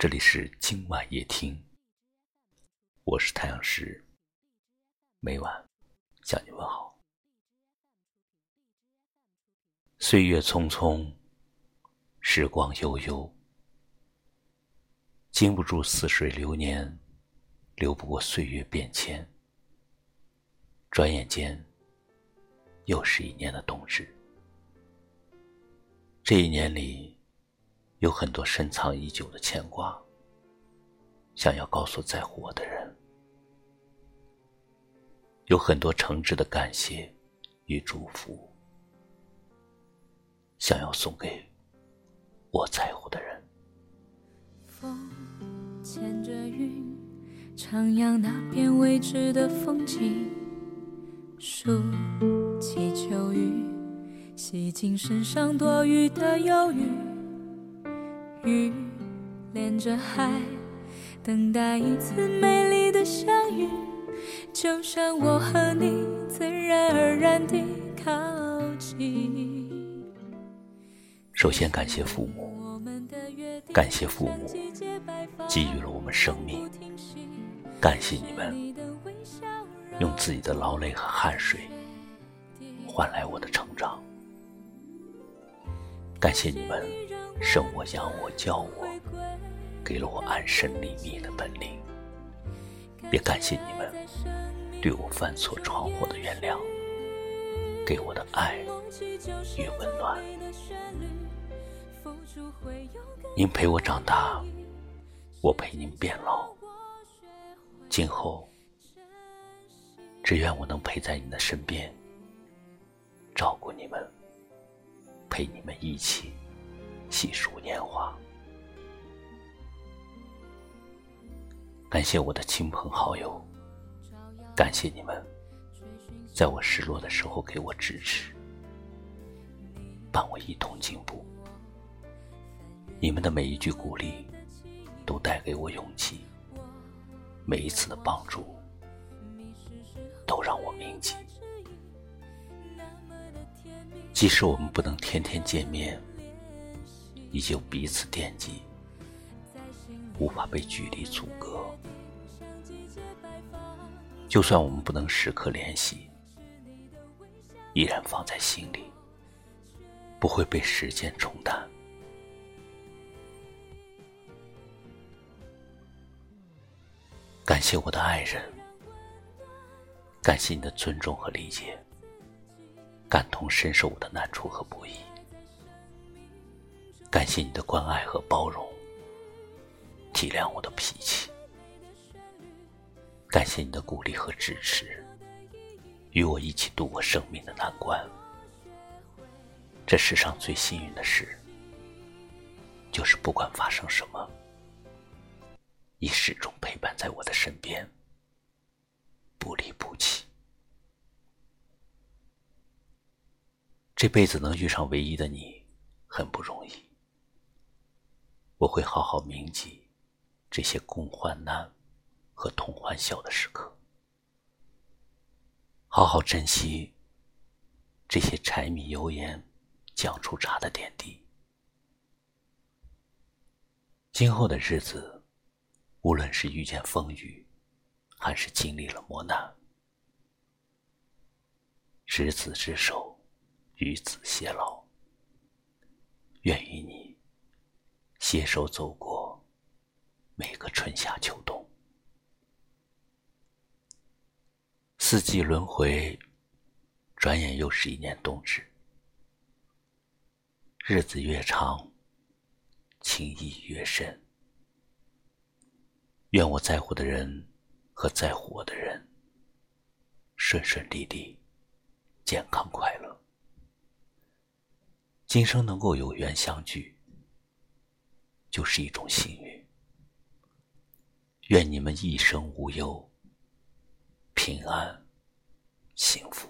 这里是今晚夜听，我是太阳石，每晚向你问好。岁月匆匆，时光悠悠，经不住似水流年，流不过岁月变迁。转眼间，又是一年的冬至。这一年里。有很多深藏已久的牵挂，想要告诉在乎我的人；有很多诚挚的感谢与祝福，想要送给我在乎的人。风牵着云，徜徉那片未知的风景；树祈求雨，洗净身上多余的忧郁。雨连着海，等待一次美丽的相遇，就像我和你自然而然地靠近。首先感谢父母，感谢父母给予了我们生命，感谢你们用自己的劳累和汗水换来我的成长，感谢你们。生我养我教我，给了我安身立命的本领。也感谢你们对我犯错闯祸的原谅，给我的爱与温暖。您陪我长大，我陪您变老。今后，只愿我能陪在你的身边，照顾你们，陪你们一起。细数年华，感谢我的亲朋好友，感谢你们，在我失落的时候给我支持，伴我一同进步。你们的每一句鼓励，都带给我勇气；每一次的帮助，都让我铭记。即使我们不能天天见面。依旧彼此惦记，无法被距离阻隔。就算我们不能时刻联系，依然放在心里，不会被时间冲淡。感谢我的爱人，感谢你的尊重和理解，感同身受我的难处和不易。感谢你的关爱和包容，体谅我的脾气。感谢你的鼓励和支持，与我一起度过生命的难关。这世上最幸运的事，就是不管发生什么，你始终陪伴在我的身边，不离不弃。这辈子能遇上唯一的你，很不容易。我会好好铭记这些共患难和同欢笑的时刻，好好珍惜这些柴米油盐酱醋茶的点滴。今后的日子，无论是遇见风雨，还是经历了磨难，执子之手，与子偕老，愿与你。携手走过每个春夏秋冬，四季轮回，转眼又是一年冬至。日子越长，情谊越深。愿我在乎的人和在乎我的人顺顺利利、健康快乐，今生能够有缘相聚。就是一种幸运。愿你们一生无忧，平安幸福。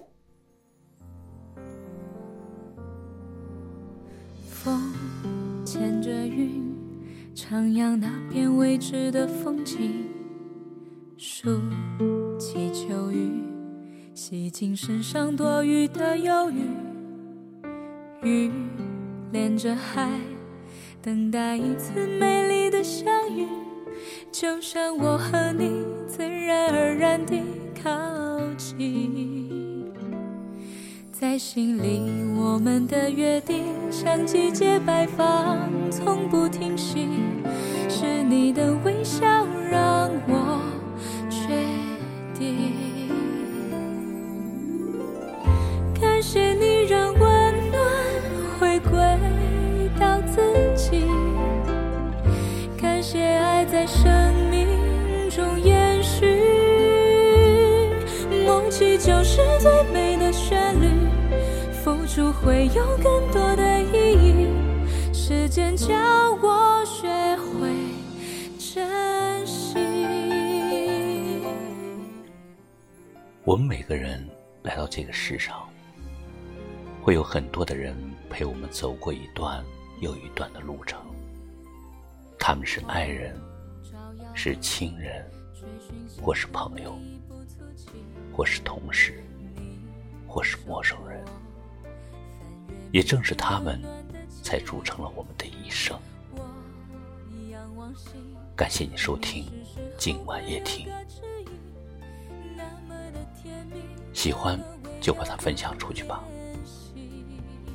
风牵着云，徜徉那片未知的风景；树祈求雨，洗净身上多余的忧郁；雨连着海。等待一次美丽的相遇，就像我和你自然而然地靠近。在心里，我们的约定像季节摆放，从不停息。是你的微笑让我付出会有更多的意义，时间教我学会珍惜。我们每个人来到这个世上，会有很多的人陪我们走过一段又一段的路程。他们是爱人，是亲人，或是朋友，或是同事，或是陌生人。也正是他们，才铸成了我们的一生。感谢你收听今晚夜听，喜欢就把它分享出去吧。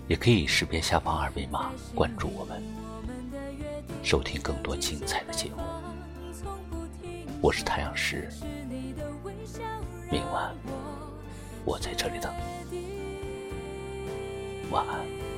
也可以识别下方二维码关注我们，收听更多精彩的节目。我是太阳石，明晚我在这里等你。晚。安